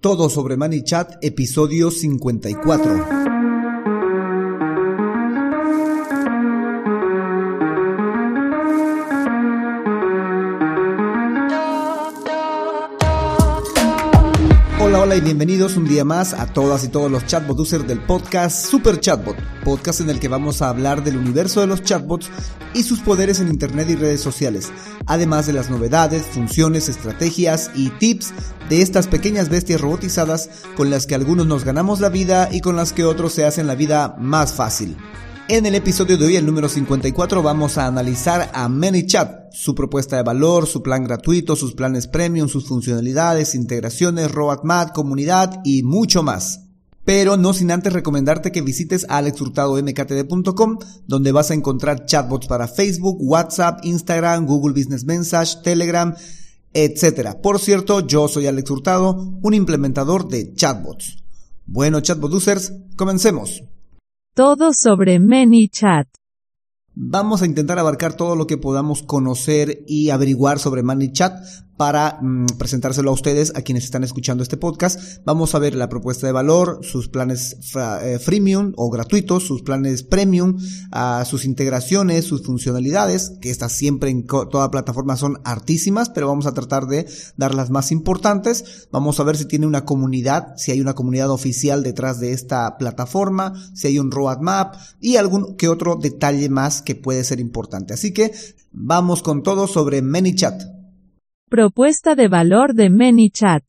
Todo sobre ManyChat, episodio 54. Hola, y bienvenidos un día más a todas y todos los chatbot users del podcast Super Chatbot, podcast en el que vamos a hablar del universo de los chatbots y sus poderes en internet y redes sociales, además de las novedades, funciones, estrategias y tips de estas pequeñas bestias robotizadas con las que algunos nos ganamos la vida y con las que otros se hacen la vida más fácil. En el episodio de hoy, el número 54, vamos a analizar a ManyChat, su propuesta de valor, su plan gratuito, sus planes premium, sus funcionalidades, integraciones, roadmap, comunidad y mucho más. Pero no sin antes recomendarte que visites alexhurtadomktd.com, donde vas a encontrar chatbots para Facebook, WhatsApp, Instagram, Google Business Message, Telegram, etc. Por cierto, yo soy Alex Hurtado, un implementador de chatbots. Bueno, chatbot users, comencemos. Todo sobre ManyChat. Vamos a intentar abarcar todo lo que podamos conocer y averiguar sobre ManyChat para mm, presentárselo a ustedes, a quienes están escuchando este podcast. Vamos a ver la propuesta de valor, sus planes eh, freemium o gratuitos, sus planes premium, uh, sus integraciones, sus funcionalidades, que estas siempre en toda plataforma son hartísimas, pero vamos a tratar de dar las más importantes. Vamos a ver si tiene una comunidad, si hay una comunidad oficial detrás de esta plataforma, si hay un roadmap y algún que otro detalle más que puede ser importante. Así que vamos con todo sobre ManyChat. Propuesta de valor de ManyChat.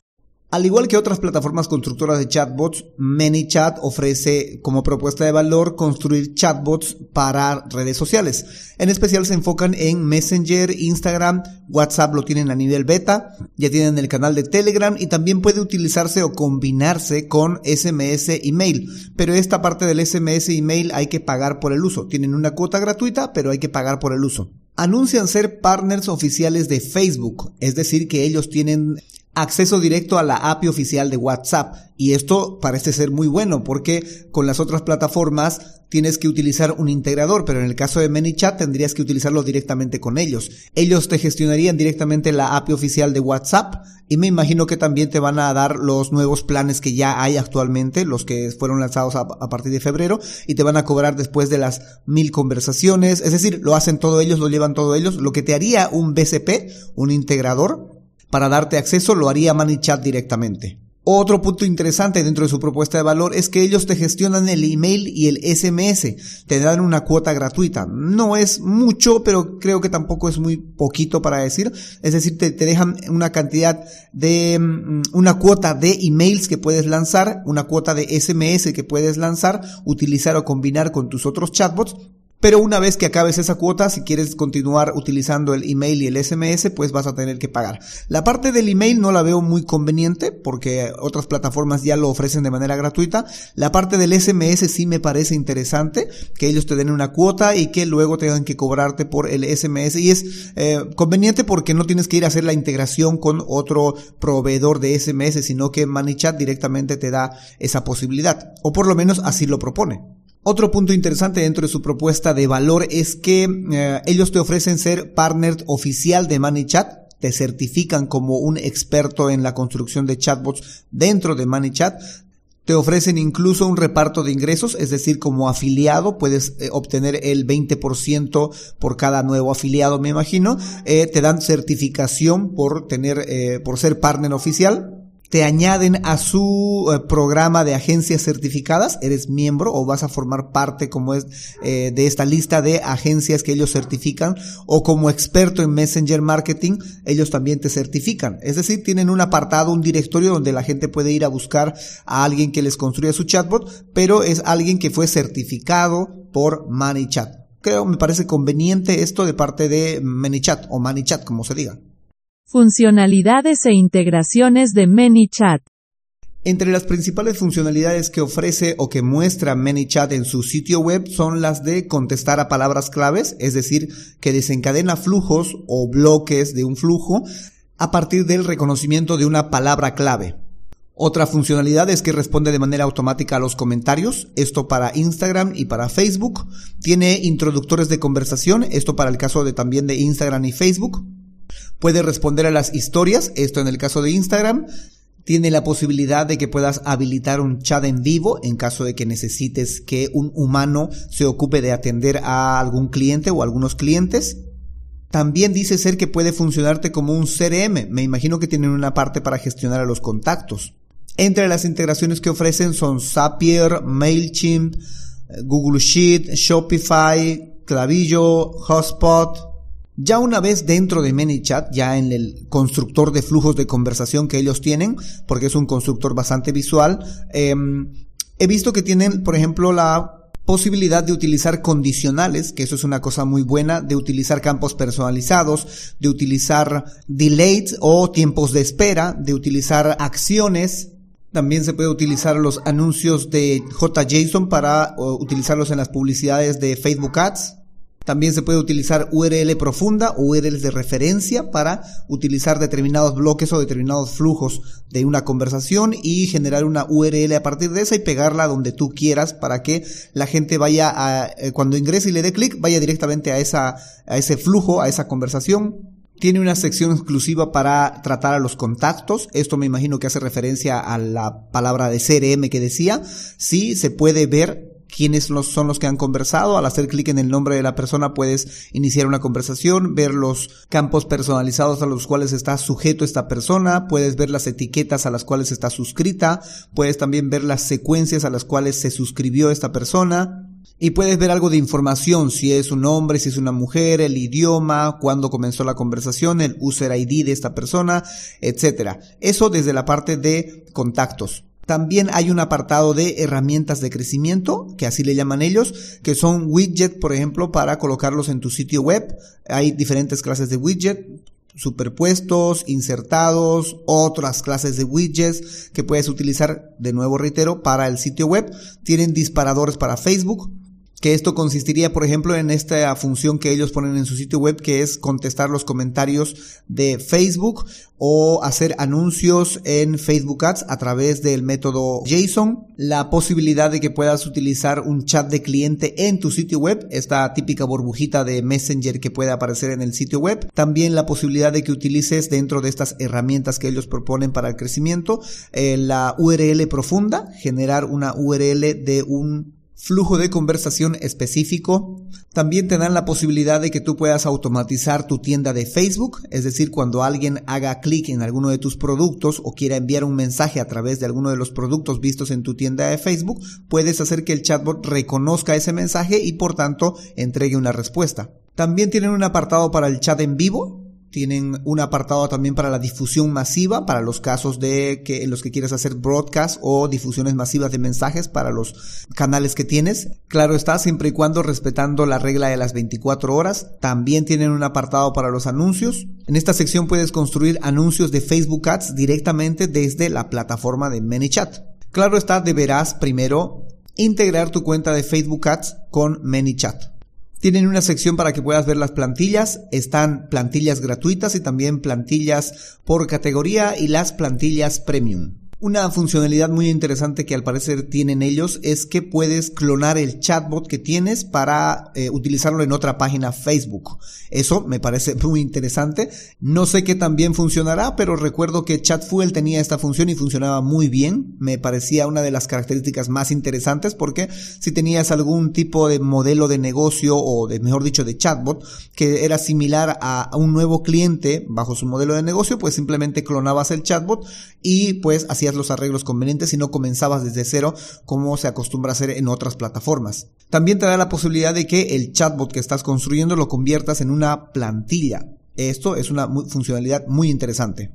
Al igual que otras plataformas constructoras de chatbots, ManyChat ofrece como propuesta de valor construir chatbots para redes sociales. En especial se enfocan en Messenger, Instagram, WhatsApp lo tienen a nivel beta, ya tienen el canal de Telegram y también puede utilizarse o combinarse con SMS email. Pero esta parte del SMS email hay que pagar por el uso. Tienen una cuota gratuita, pero hay que pagar por el uso anuncian ser partners oficiales de Facebook, es decir, que ellos tienen acceso directo a la API oficial de WhatsApp. Y esto parece ser muy bueno porque con las otras plataformas tienes que utilizar un integrador, pero en el caso de ManyChat tendrías que utilizarlo directamente con ellos. Ellos te gestionarían directamente la API oficial de WhatsApp y me imagino que también te van a dar los nuevos planes que ya hay actualmente, los que fueron lanzados a, partir de febrero y te van a cobrar después de las mil conversaciones. Es decir, lo hacen todos ellos, lo llevan todos ellos. Lo que te haría un BCP, un integrador, para darte acceso lo haría ManyChat directamente. Otro punto interesante dentro de su propuesta de valor es que ellos te gestionan el email y el SMS, te dan una cuota gratuita. No es mucho, pero creo que tampoco es muy poquito para decir. Es decir, te, te dejan una cantidad de, mm, una cuota de emails que puedes lanzar, una cuota de SMS que puedes lanzar, utilizar o combinar con tus otros chatbots pero una vez que acabes esa cuota, si quieres continuar utilizando el email y el SMS, pues vas a tener que pagar. La parte del email no la veo muy conveniente porque otras plataformas ya lo ofrecen de manera gratuita. La parte del SMS sí me parece interesante, que ellos te den una cuota y que luego tengan que cobrarte por el SMS. Y es eh, conveniente porque no tienes que ir a hacer la integración con otro proveedor de SMS, sino que ManyChat directamente te da esa posibilidad. O por lo menos así lo propone. Otro punto interesante dentro de su propuesta de valor es que eh, ellos te ofrecen ser partner oficial de ManyChat, te certifican como un experto en la construcción de chatbots dentro de ManyChat, te ofrecen incluso un reparto de ingresos, es decir, como afiliado puedes eh, obtener el 20% por cada nuevo afiliado, me imagino. Eh, te dan certificación por tener, eh, por ser partner oficial te añaden a su eh, programa de agencias certificadas, eres miembro o vas a formar parte como es eh, de esta lista de agencias que ellos certifican o como experto en Messenger Marketing, ellos también te certifican. Es decir, tienen un apartado, un directorio donde la gente puede ir a buscar a alguien que les construya su chatbot, pero es alguien que fue certificado por ManyChat. Creo, me parece conveniente esto de parte de ManyChat o ManyChat, como se diga. Funcionalidades e integraciones de ManyChat. Entre las principales funcionalidades que ofrece o que muestra ManyChat en su sitio web son las de contestar a palabras claves, es decir, que desencadena flujos o bloques de un flujo a partir del reconocimiento de una palabra clave. Otra funcionalidad es que responde de manera automática a los comentarios, esto para Instagram y para Facebook. Tiene introductores de conversación, esto para el caso de también de Instagram y Facebook. Puede responder a las historias, esto en el caso de Instagram. Tiene la posibilidad de que puedas habilitar un chat en vivo en caso de que necesites que un humano se ocupe de atender a algún cliente o algunos clientes. También dice ser que puede funcionarte como un CRM. Me imagino que tienen una parte para gestionar a los contactos. Entre las integraciones que ofrecen son Zapier, MailChimp, Google Sheet, Shopify, Clavillo, Hotspot. Ya una vez dentro de ManyChat, ya en el constructor de flujos de conversación que ellos tienen, porque es un constructor bastante visual, em, he visto que tienen, por ejemplo, la posibilidad de utilizar condicionales, que eso es una cosa muy buena, de utilizar campos personalizados, de utilizar delays o tiempos de espera, de utilizar acciones. También se puede utilizar los anuncios de JSON para utilizarlos en las publicidades de Facebook Ads. También se puede utilizar URL profunda o URLs de referencia para utilizar determinados bloques o determinados flujos de una conversación y generar una URL a partir de esa y pegarla donde tú quieras para que la gente vaya a, eh, cuando ingrese y le dé clic, vaya directamente a esa, a ese flujo, a esa conversación. Tiene una sección exclusiva para tratar a los contactos. Esto me imagino que hace referencia a la palabra de CRM que decía. Sí, se puede ver quiénes son los que han conversado. Al hacer clic en el nombre de la persona puedes iniciar una conversación, ver los campos personalizados a los cuales está sujeto esta persona, puedes ver las etiquetas a las cuales está suscrita, puedes también ver las secuencias a las cuales se suscribió esta persona. Y puedes ver algo de información, si es un hombre, si es una mujer, el idioma, cuándo comenzó la conversación, el user ID de esta persona, etc. Eso desde la parte de contactos. También hay un apartado de herramientas de crecimiento, que así le llaman ellos, que son widgets, por ejemplo, para colocarlos en tu sitio web. Hay diferentes clases de widget, superpuestos, insertados, otras clases de widgets que puedes utilizar, de nuevo reitero, para el sitio web. Tienen disparadores para Facebook, que esto consistiría, por ejemplo, en esta función que ellos ponen en su sitio web, que es contestar los comentarios de Facebook o hacer anuncios en Facebook Ads a través del método JSON. La posibilidad de que puedas utilizar un chat de cliente en tu sitio web, esta típica burbujita de Messenger que puede aparecer en el sitio web. También la posibilidad de que utilices dentro de estas herramientas que ellos proponen para el crecimiento, eh, la URL profunda, generar una URL de un flujo de conversación específico. También te dan la posibilidad de que tú puedas automatizar tu tienda de Facebook, es decir, cuando alguien haga clic en alguno de tus productos o quiera enviar un mensaje a través de alguno de los productos vistos en tu tienda de Facebook, puedes hacer que el chatbot reconozca ese mensaje y por tanto entregue una respuesta. También tienen un apartado para el chat en vivo, tienen un apartado también para la difusión masiva, para los casos de que en los que quieres hacer broadcast o difusiones masivas de mensajes para los canales que tienes. Claro está, siempre y cuando respetando la regla de las 24 horas. También tienen un apartado para los anuncios. En esta sección puedes construir anuncios de Facebook Ads directamente desde la plataforma de ManyChat. Claro está, deberás primero integrar tu cuenta de Facebook Ads con ManyChat. Tienen una sección para que puedas ver las plantillas. Están plantillas gratuitas y también plantillas por categoría y las plantillas premium. Una funcionalidad muy interesante que al parecer tienen ellos es que puedes clonar el chatbot que tienes para eh, utilizarlo en otra página Facebook. Eso me parece muy interesante. No sé qué tan bien funcionará, pero recuerdo que Chatfuel tenía esta función y funcionaba muy bien. Me parecía una de las características más interesantes porque si tenías algún tipo de modelo de negocio o de mejor dicho de chatbot que era similar a un nuevo cliente bajo su modelo de negocio, pues simplemente clonabas el chatbot y pues hacías los arreglos convenientes y no comenzabas desde cero como se acostumbra a hacer en otras plataformas. También te da la posibilidad de que el chatbot que estás construyendo lo conviertas en una plantilla. Esto es una funcionalidad muy interesante.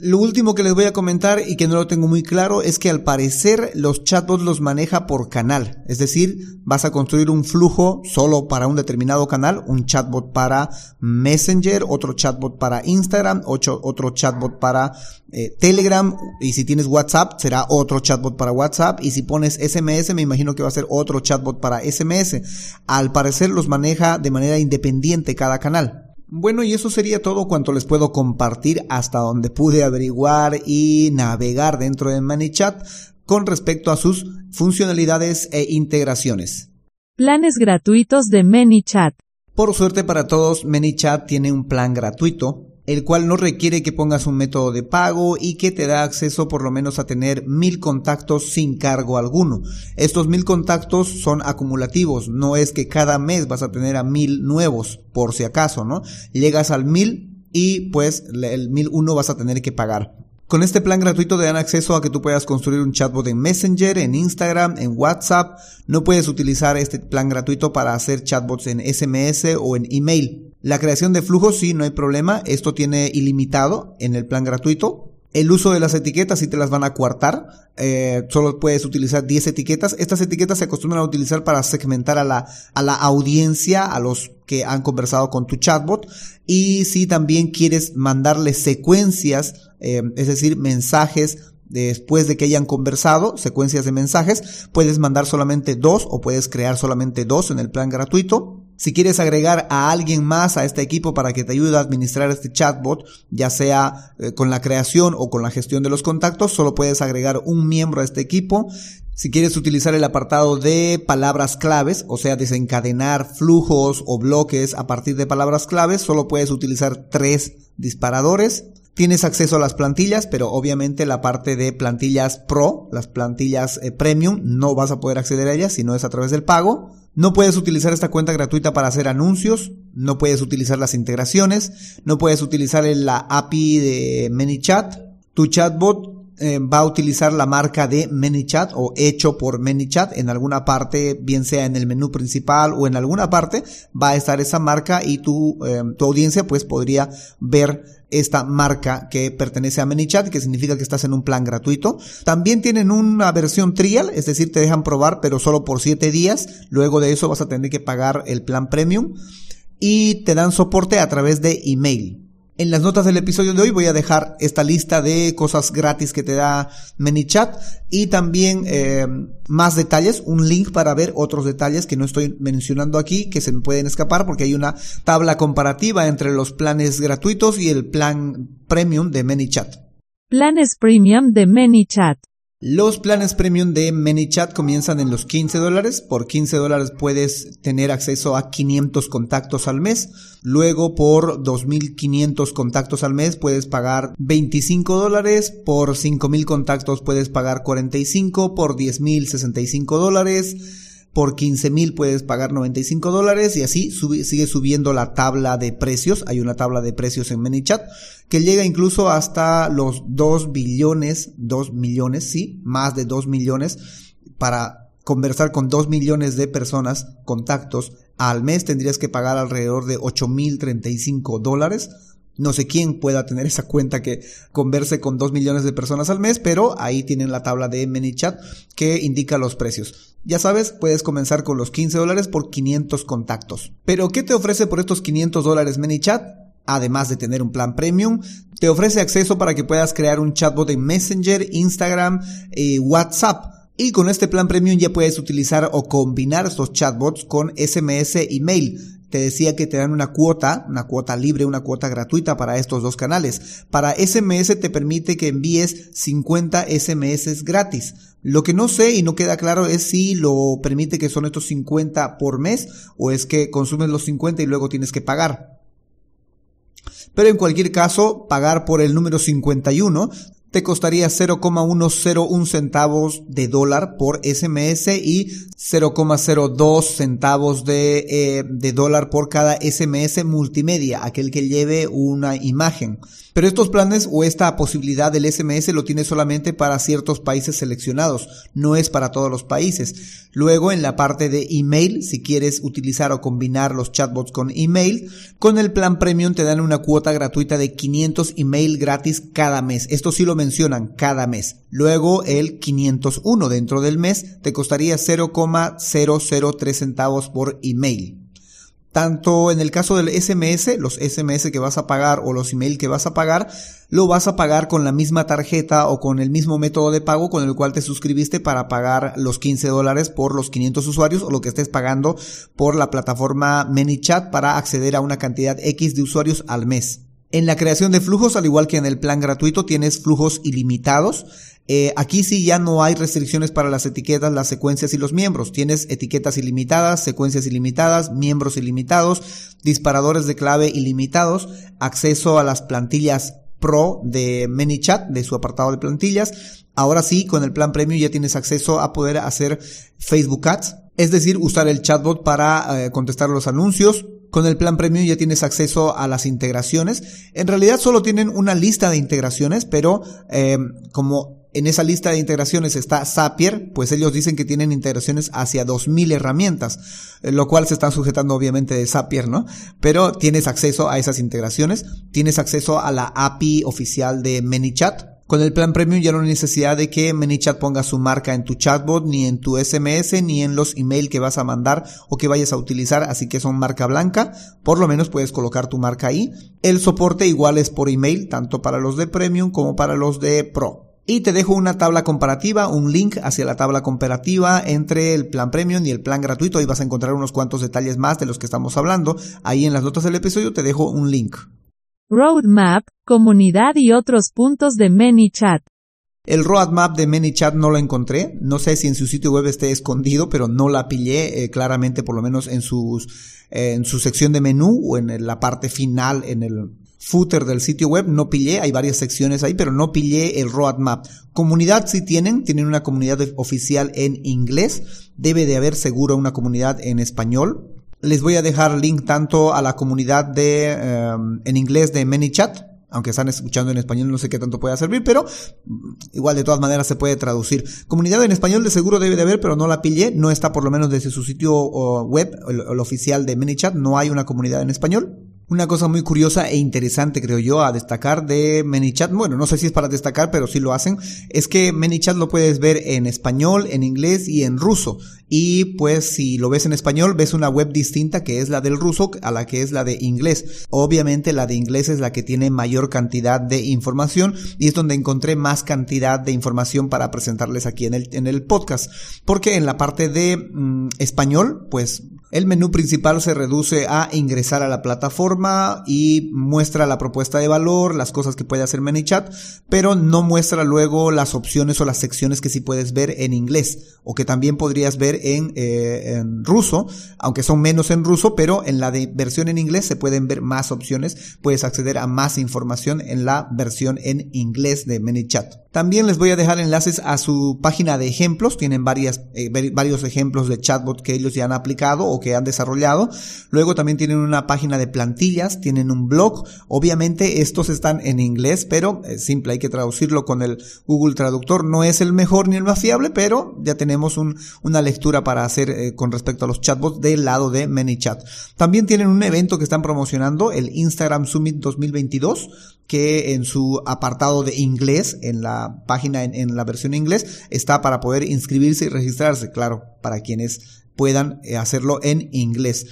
Lo último que les voy a comentar y que no lo tengo muy claro es que al parecer los chatbots los maneja por canal. Es decir, vas a construir un flujo solo para un determinado canal, un chatbot para Messenger, otro chatbot para Instagram, otro, chatbot para eh, Telegram y si tienes WhatsApp será otro chatbot para WhatsApp y si pones SMS me imagino que va a ser otro chatbot para SMS. Al parecer los maneja de manera independiente cada canal. Bueno, y eso sería todo cuanto les puedo compartir hasta donde pude averiguar y navegar dentro de ManyChat con respecto a sus funcionalidades e integraciones. Planes gratuitos de ManyChat. Por suerte para todos, ManyChat tiene un plan gratuito el cual no requiere que pongas un método de pago y que te da acceso por lo menos a tener mil contactos sin cargo alguno. Estos mil contactos son acumulativos, no es que cada mes vas a tener a mil nuevos, por si acaso, ¿no? Llegas al mil y pues el mil uno vas a tener que pagar. Con este plan gratuito te dan acceso a que tú puedas construir un chatbot en Messenger, en Instagram, en WhatsApp. No puedes utilizar este plan gratuito para hacer chatbots en SMS o en email. La creación de flujos, sí, no hay problema. Esto tiene ilimitado en el plan gratuito. El uso de las etiquetas sí te las van a coartar. Eh, solo puedes utilizar 10 etiquetas. Estas etiquetas se acostumbran a utilizar para segmentar a la, a la audiencia, a los que han conversado con tu chatbot. Y si también quieres mandarle secuencias, eh, es decir, mensajes después de que hayan conversado, secuencias de mensajes, puedes mandar solamente dos o puedes crear solamente dos en el plan gratuito. Si quieres agregar a alguien más a este equipo para que te ayude a administrar este chatbot, ya sea eh, con la creación o con la gestión de los contactos, solo puedes agregar un miembro a este equipo. Si quieres utilizar el apartado de palabras claves, o sea, desencadenar flujos o bloques a partir de palabras claves, solo puedes utilizar tres disparadores. Tienes acceso a las plantillas, pero obviamente la parte de plantillas pro, las plantillas eh, premium, no vas a poder acceder a ellas si no es a través del pago. No puedes utilizar esta cuenta gratuita para hacer anuncios, no puedes utilizar las integraciones, no puedes utilizar la API de ManyChat. Tu chatbot eh, va a utilizar la marca de ManyChat o hecho por ManyChat en alguna parte, bien sea en el menú principal o en alguna parte, va a estar esa marca y tu, eh, tu audiencia pues podría ver esta marca que pertenece a ManyChat, que significa que estás en un plan gratuito. También tienen una versión trial, es decir, te dejan probar, pero solo por 7 días. Luego de eso vas a tener que pagar el plan premium y te dan soporte a través de email. En las notas del episodio de hoy voy a dejar esta lista de cosas gratis que te da ManyChat y también eh, más detalles, un link para ver otros detalles que no estoy mencionando aquí, que se me pueden escapar porque hay una tabla comparativa entre los planes gratuitos y el plan premium de ManyChat. Planes premium de ManyChat. Los planes premium de ManyChat comienzan en los 15 dólares. Por 15 dólares puedes tener acceso a 500 contactos al mes. Luego por 2.500 contactos al mes puedes pagar 25 dólares. Por 5.000 contactos puedes pagar 45. Por 10.000 65 dólares por 15 mil puedes pagar 95 dólares y así sigue subiendo la tabla de precios. Hay una tabla de precios en ManyChat que llega incluso hasta los 2 billones, 2 millones, sí, más de 2 millones para conversar con 2 millones de personas, contactos al mes tendrías que pagar alrededor de 8 mil 35 dólares no sé quién pueda tener esa cuenta que converse con 2 millones de personas al mes, pero ahí tienen la tabla de ManyChat que indica los precios. Ya sabes, puedes comenzar con los 15 dólares por 500 contactos. Pero, ¿qué te ofrece por estos 500 dólares ManyChat? Además de tener un plan premium, te ofrece acceso para que puedas crear un chatbot en Messenger, Instagram y WhatsApp. Y con este plan premium ya puedes utilizar o combinar estos chatbots con SMS y mail te decía que te dan una cuota, una cuota libre, una cuota gratuita para estos dos canales. Para SMS te permite que envíes 50 SMS gratis. Lo que no sé y no queda claro es si lo permite que son estos 50 por mes o es que consumes los 50 y luego tienes que pagar. Pero en cualquier caso, pagar por el número 51 te costaría 0,101 centavos de dólar por SMS y 0,02 centavos de, eh, de dólar por cada SMS multimedia, aquel que lleve una imagen. Pero estos planes o esta posibilidad del SMS lo tiene solamente para ciertos países seleccionados, no es para todos los países. Luego en la parte de email, si quieres utilizar o combinar los chatbots con email, con el plan premium te dan una cuota gratuita de 500 email gratis cada mes. Esto sí lo mencionan cada mes. Luego el 501 dentro del mes te costaría 0,003 centavos por email. Tanto en el caso del SMS, los SMS que vas a pagar o los email que vas a pagar, lo vas a pagar con la misma tarjeta o con el mismo método de pago con el cual te suscribiste para pagar los 15 dólares por los 500 usuarios o lo que estés pagando por la plataforma ManyChat para acceder a una cantidad X de usuarios al mes. En la creación de flujos, al igual que en el plan gratuito, tienes flujos ilimitados Eh, aquí sí ya no hay restricciones para las etiquetas, las secuencias y los miembros. Tienes etiquetas ilimitadas, secuencias ilimitadas, miembros ilimitados, disparadores de clave ilimitados, acceso a las plantillas Pro de ManyChat, de su apartado de plantillas. Ahora sí, con el plan premium ya tienes acceso a poder hacer Facebook Ads, es decir, usar el chatbot para eh, contestar los anuncios. Con el plan premium ya tienes acceso a las integraciones. En realidad solo tienen una lista de integraciones, pero eh, como en esa lista de integraciones está Zapier, pues ellos dicen que tienen integraciones hacia 2000 herramientas, eh, lo cual se están sujetando obviamente de Zapier, ¿no? Pero tienes acceso a esas integraciones, tienes acceso a la API oficial de ManyChat. Con el plan premium ya no hay necesidad de que ManyChat ponga su marca en tu chatbot, ni en tu SMS, ni en los email que vas a mandar o que vayas a utilizar, así que son marca blanca. Por lo menos puedes colocar tu marca ahí. El soporte igual es por email, tanto para los de premium como para los de pro. Y te dejo una tabla comparativa, un link hacia la tabla comparativa entre el plan premium y el plan gratuito. Ahí vas a encontrar unos cuantos detalles más de los que estamos hablando. Ahí en las notas del episodio te dejo un link. Roadmap, comunidad y otros puntos de ManyChat. El roadmap de ManyChat no lo encontré. No sé si en su sitio web esté escondido, pero no la pillé eh, claramente, por lo menos en sus en su sección de menú o en la parte final, en el footer del sitio web, no pillé, hay varias secciones ahí, pero no pillé el roadmap. Comunidad si tienen, tienen una comunidad oficial en inglés, debe de haber seguro una comunidad en español. Les voy a dejar link tanto a la comunidad de em, en inglés de ManyChat, aunque están escuchando en español, no sé qué tanto puede servir, pero mm, igual de todas maneras se puede traducir. Comunidad en español de seguro debe de haber, pero no la pillé, no está por lo menos desde su sitio web, el oficial de ManyChat, no hay una comunidad en español. Una cosa muy curiosa e interesante, creo yo, a destacar de ManyChat, bueno, no sé si es para destacar, pero sí lo hacen, es que ManyChat lo puedes ver en español, en inglés y en ruso. Y pues si lo ves en español, ves una web distinta que es la del ruso a la que es la de inglés. Obviamente la de inglés es la que tiene mayor cantidad de información y es donde encontré más cantidad de información para presentarles aquí en el, en el podcast. Porque en la parte de mm, español, pues el menú principal se reduce a ingresar a la plataforma y muestra la propuesta de valor, las cosas que puede hacer ManyChat, pero no muestra luego las opciones o las secciones que sí puedes ver en inglés o que también podrías ver en, eh, en ruso, aunque son menos en ruso, pero en la de versión en inglés se pueden ver más opciones, puedes acceder a más información en la versión en inglés de ManyChat. También les voy a dejar enlaces a su página de ejemplos, tienen varias, eh, varios ejemplos de chatbot que ellos ya han aplicado que han desarrollado. Luego también tienen una página de plantillas, tienen un blog. Obviamente estos están en inglés, pero es simple, hay que traducirlo con el Google Traductor. No es el mejor ni el más fiable, pero ya tenemos una lectura para hacer eh, con respecto a los chatbots del lado de ManyChat. También tienen un evento que están promocionando, el Instagram Summit 2022 que en su apartado de inglés, en la página en, la versión inglés, está para poder inscribirse y registrarse, claro, para quienes puedan eh, hacerlo en inglés.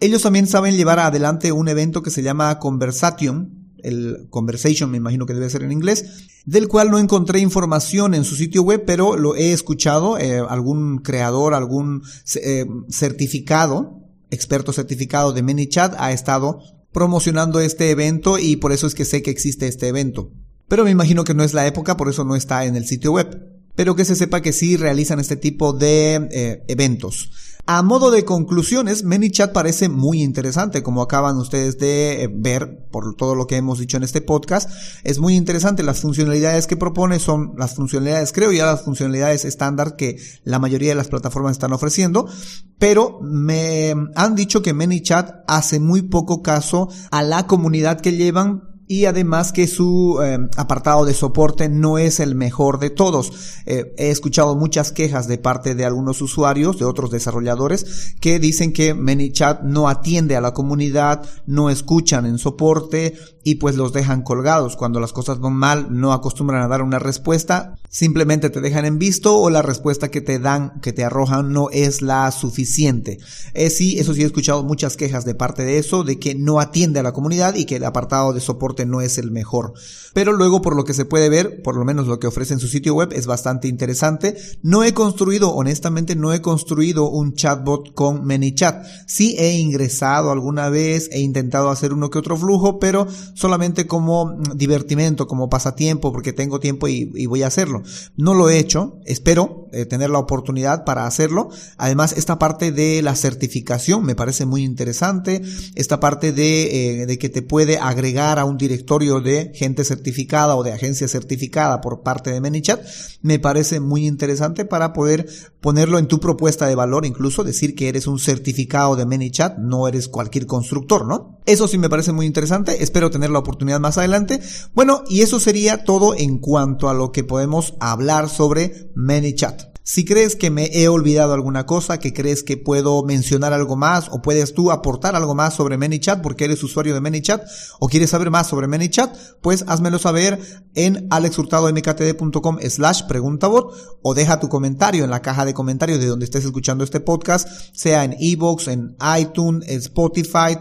Ellos también saben llevar adelante un evento que se llama Conversation, el Conversation me imagino que debe ser en inglés, del cual no encontré información en su sitio web, pero lo he escuchado, eh, algún creador, algún eh, certificado, experto certificado de ManyChat ha estado promocionando este evento y por eso es que sé que existe este evento. Pero me imagino que no es la época, por eso no está en el sitio web. Pero que se sepa que sí realizan este tipo de eventos. A modo de conclusiones, ManyChat parece muy interesante, como acaban ustedes de eh, ver por todo lo que hemos dicho en este podcast. Es muy interesante. Las funcionalidades que propone son las funcionalidades, creo ya las funcionalidades estándar que la mayoría de las plataformas están ofreciendo, pero me han dicho que ManyChat hace muy poco caso a la comunidad que llevan y además que su eh, apartado de soporte no es el mejor de todos. Eh, he escuchado muchas quejas de parte de algunos usuarios, de otros desarrolladores, que dicen que ManyChat no atiende a la comunidad, no escuchan en soporte y pues los dejan colgados. Cuando las cosas van mal, no acostumbran a dar una respuesta, simplemente te dejan en visto o la respuesta que te dan, que te arrojan, no es la suficiente. Eh, sí, eso sí he escuchado muchas quejas de parte de eso, de que no atiende a la comunidad y que el apartado de soporte no es el mejor. Pero luego, por lo que se puede ver, por lo menos lo que ofrece en su sitio web es bastante interesante. No he construido, honestamente, no he construido un chatbot con ManyChat. Sí he ingresado alguna vez, he intentado hacer uno que otro flujo, pero solamente como divertimento, como pasatiempo, porque tengo tiempo y, voy a hacerlo. No lo he hecho, espero eh, tener la oportunidad para hacerlo. Además, esta parte de la certificación me parece muy interesante. Esta parte de, eh, de que te puede agregar a un directorio de gente certificada o de agencia certificada por parte de ManyChat, me parece muy interesante para poder ponerlo en tu propuesta de valor, incluso decir que eres un certificado de ManyChat, no eres cualquier constructor, ¿no? Eso sí me parece muy interesante, espero tener la oportunidad más adelante. Bueno, y eso sería todo en cuanto a lo que podemos hablar sobre ManyChat. Si crees que me he olvidado alguna cosa, que crees que puedo mencionar algo más o puedes tú aportar algo más sobre ManyChat porque eres usuario de ManyChat o quieres saber más sobre ManyChat, pues házmelo saber en alexhurtadomktd.com slash preguntabot o deja tu comentario en la caja de comentarios de donde estés escuchando este podcast, sea en iVoox, en iTunes, en Spotify,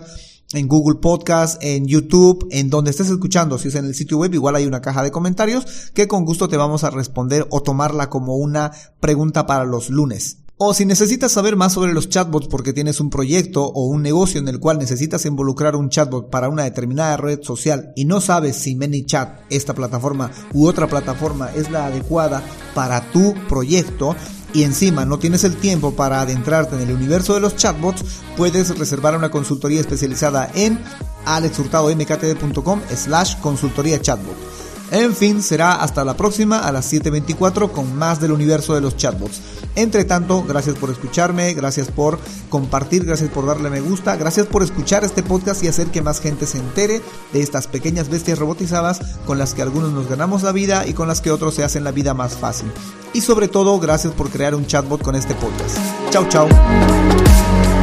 en Google Podcast, en YouTube, en donde estés escuchando. Si es en el sitio web, igual hay una caja de comentarios que con gusto te vamos a responder o tomarla como una pregunta para los lunes. O si necesitas saber más sobre los chatbots porque tienes un proyecto o un negocio en el cual necesitas involucrar un chatbot para una determinada red social y no sabes si ManyChat, esta plataforma u otra plataforma es la adecuada para tu proyecto, y encima no tienes el tiempo para adentrarte en el universo de los chatbots, puedes reservar una consultoría especializada en alexhurtadomktd.com slash consultoría chatbot. En fin, será hasta la próxima a las 7.24 con más del universo de los chatbots. Entre tanto, gracias por escucharme, gracias por compartir, gracias por darle me gusta, gracias por escuchar este podcast y hacer que más gente se entere de estas pequeñas bestias robotizadas con las que algunos nos ganamos la vida y con las que otros se hacen la vida más fácil. Y sobre todo, gracias por crear un chatbot con este podcast. Chao, chao.